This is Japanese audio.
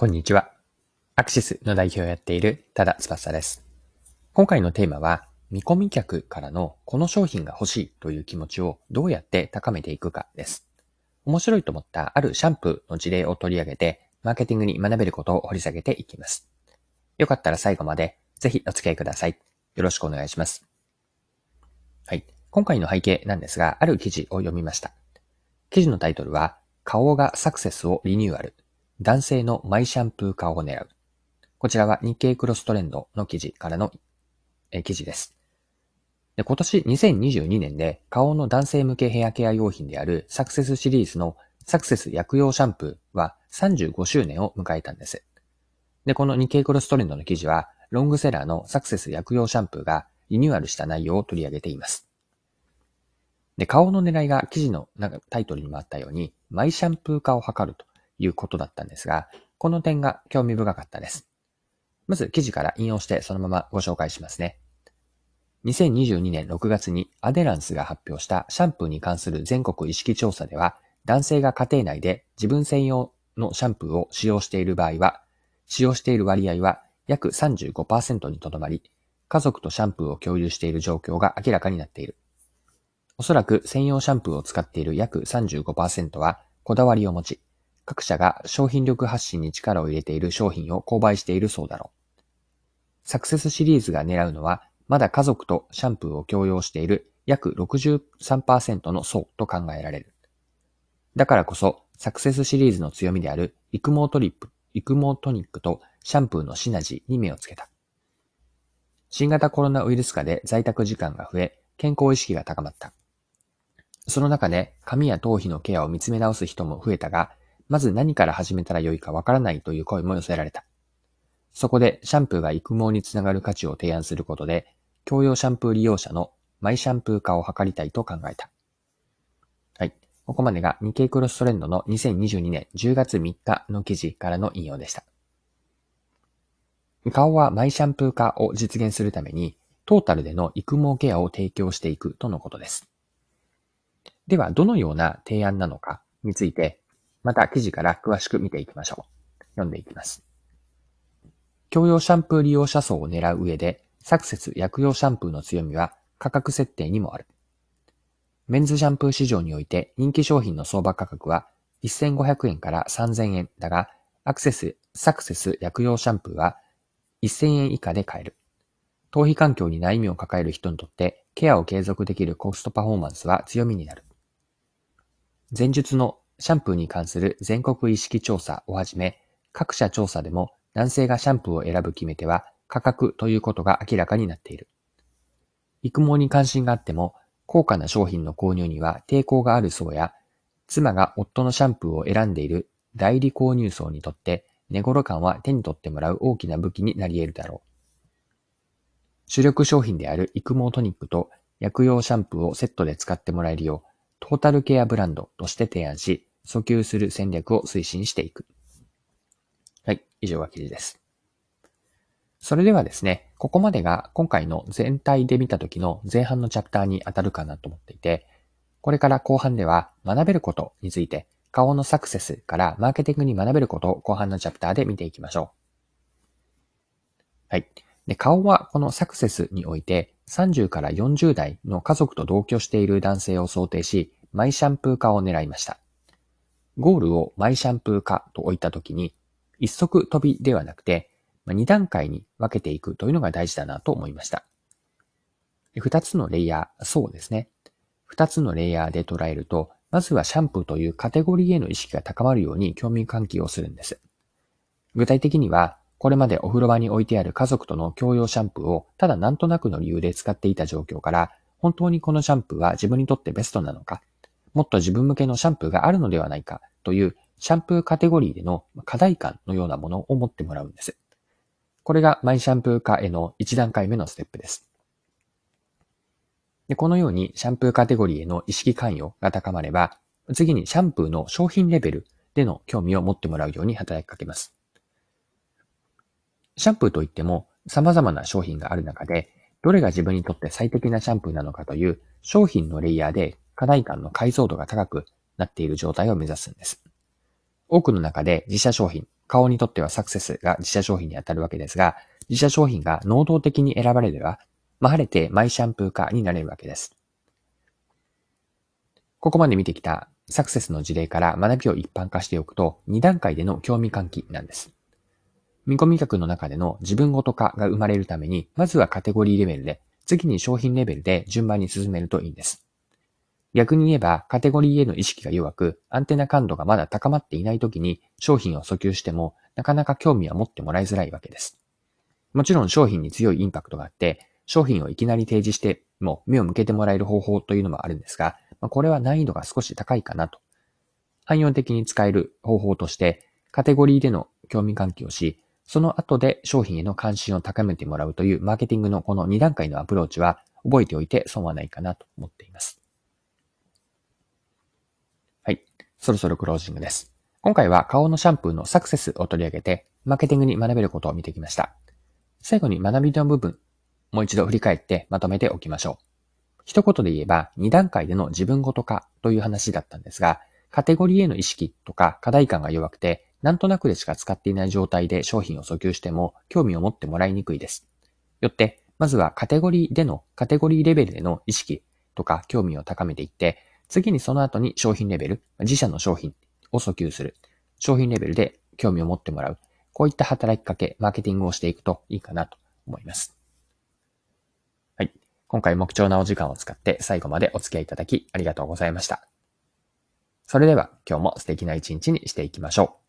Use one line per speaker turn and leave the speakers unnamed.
こんにちは。アクシスの代表をやっている多田翼です。今回のテーマは、見込み客からのこの商品が欲しいという気持ちをどうやって高めていくかです。面白いと思ったあるシャンプーの事例を取り上げて、マーケティングに学べることを掘り下げていきます。よかったら最後までぜひお付き合いください。よろしくお願いします。はい。今回の背景なんですが、ある記事を読みました。記事のタイトルは、顔がサクセスをリニューアル男性のマイシャンプー化を狙う。こちらは日経クロストレンドの記事からのえ記事です。で今年2022年で顔の男性向けヘアケア用品であるサクセスシリーズのサクセス薬用シャンプーは35周年を迎えたんです。で、この日経クロストレンドの記事はロングセラーのサクセス薬用シャンプーがリニューアルした内容を取り上げています。で、顔の狙いが記事のタイトルにもあったように、マイシャンプー化を図るということだったんですが、この点が興味深かったです。まず記事から引用してそのままご紹介しますね。2022年6月にアデランスが発表したシャンプーに関する全国意識調査では、男性が家庭内で自分専用のシャンプーを使用している場合は、使用している割合は約35%にとどまり、家族とシャンプーを共有している状況が明らかになっている。おそらく専用シャンプーを使っている約35%はこだわりを持ち、各社が商品力発信に力を入れている商品を購買しているそうだろう。サクセスシリーズが狙うのは、まだ家族とシャンプーを共用している約63%の層と考えられる。だからこそ、サクセスシリーズの強みである育毛トリップ、育毛トニックとシャンプーのシナジーに目をつけた。新型コロナウイルス化で在宅時間が増え、健康意識が高まった。その中で髪や頭皮のケアを見つめ直す人も増えたが、まず何から始めたらよいかわからないという声も寄せられた。そこでシャンプーが育毛につながる価値を提案することで、共用シャンプー利用者のマイシャンプー化を図りたいと考えた。はい。ここまでが日経クロストレンドの2022年10月3日の記事からの引用でした。顔はマイシャンプー化を実現するために、トータルでの育毛ケアを提供していくとのことです。では、どのような提案なのかについて、また記事から詳しく見ていきましょう。読んでいきます。共用シャンプー利用者層を狙う上で、サクセス薬用シャンプーの強みは価格設定にもある。メンズシャンプー市場において人気商品の相場価格は1500円から3000円だが、アクセス、サクセス薬用シャンプーは1000円以下で買える。頭皮環境に悩みを抱える人にとってケアを継続できるコストパフォーマンスは強みになる。前述のシャンプーに関する全国意識調査をはじめ、各社調査でも男性がシャンプーを選ぶ決め手は価格ということが明らかになっている。育毛に関心があっても、高価な商品の購入には抵抗がある層や、妻が夫のシャンプーを選んでいる代理購入層にとって、寝頃感は手に取ってもらう大きな武器になり得るだろう。主力商品である育毛トニックと薬用シャンプーをセットで使ってもらえるよう、トータルケアブランドとして提案し、訴求する戦略を推進していく。はい、以上が記事です。それではですね、ここまでが今回の全体で見た時の前半のチャプターに当たるかなと思っていて、これから後半では学べることについて、顔のサクセスからマーケティングに学べることを後半のチャプターで見ていきましょう。はい。で、顔はこのサクセスにおいて30から40代の家族と同居している男性を想定し、マイシャンプー化を狙いました。ゴールをマイシャンプー化と置いたときに、一足飛びではなくて、二段階に分けていくというのが大事だなと思いました。二つのレイヤー、そうですね。二つのレイヤーで捉えると、まずはシャンプーというカテゴリーへの意識が高まるように興味喚起をするんです。具体的には、これまでお風呂場に置いてある家族との共用シャンプーをただなんとなくの理由で使っていた状況から、本当にこのシャンプーは自分にとってベストなのか、もっと自分向けのシャンプーがあるのではないかというシャンプーカテゴリーでの課題感のようなものを持ってもらうんです。これがマイシャンプー化への1段階目のステップです。でこのようにシャンプーカテゴリーへの意識関与が高まれば、次にシャンプーの商品レベルでの興味を持ってもらうように働きかけます。シャンプーといっても様々な商品がある中で、どれが自分にとって最適なシャンプーなのかという商品のレイヤーで課題感の解像度が高くなっている状態を目指すんです。多くの中で自社商品、顔にとってはサクセスが自社商品に当たるわけですが、自社商品が能動的に選ばれれば、まあ、晴れてマイシャンプー化になれるわけです。ここまで見てきたサクセスの事例から学びを一般化しておくと、2段階での興味喚起なんです。見込み客の中での自分ごと化が生まれるために、まずはカテゴリーレベルで、次に商品レベルで順番に進めるといいんです。逆に言えば、カテゴリーへの意識が弱く、アンテナ感度がまだ高まっていない時に商品を訴求しても、なかなか興味は持ってもらいづらいわけです。もちろん商品に強いインパクトがあって、商品をいきなり提示しても目を向けてもらえる方法というのもあるんですが、まあ、これは難易度が少し高いかなと。汎用的に使える方法として、カテゴリーでの興味喚起をし、その後で商品への関心を高めてもらうというマーケティングのこの2段階のアプローチは覚えておいて損はないかなと思っています。はい。そろそろクロージングです。今回は顔のシャンプーのサクセスを取り上げて、マーケティングに学べることを見てきました。最後に学びの部分、もう一度振り返ってまとめておきましょう。一言で言えば、2段階での自分ごと化という話だったんですが、カテゴリーへの意識とか課題感が弱くて、なんとなくでしか使っていない状態で商品を訴求しても興味を持ってもらいにくいです。よって、まずはカテゴリーでの、カテゴリーレベルでの意識とか興味を高めていって、次にその後に商品レベル、自社の商品を訴求する。商品レベルで興味を持ってもらう。こういった働きかけ、マーケティングをしていくといいかなと思います。はい。今回も貴重なお時間を使って最後までお付き合いいただきありがとうございました。それでは今日も素敵な一日にしていきましょう。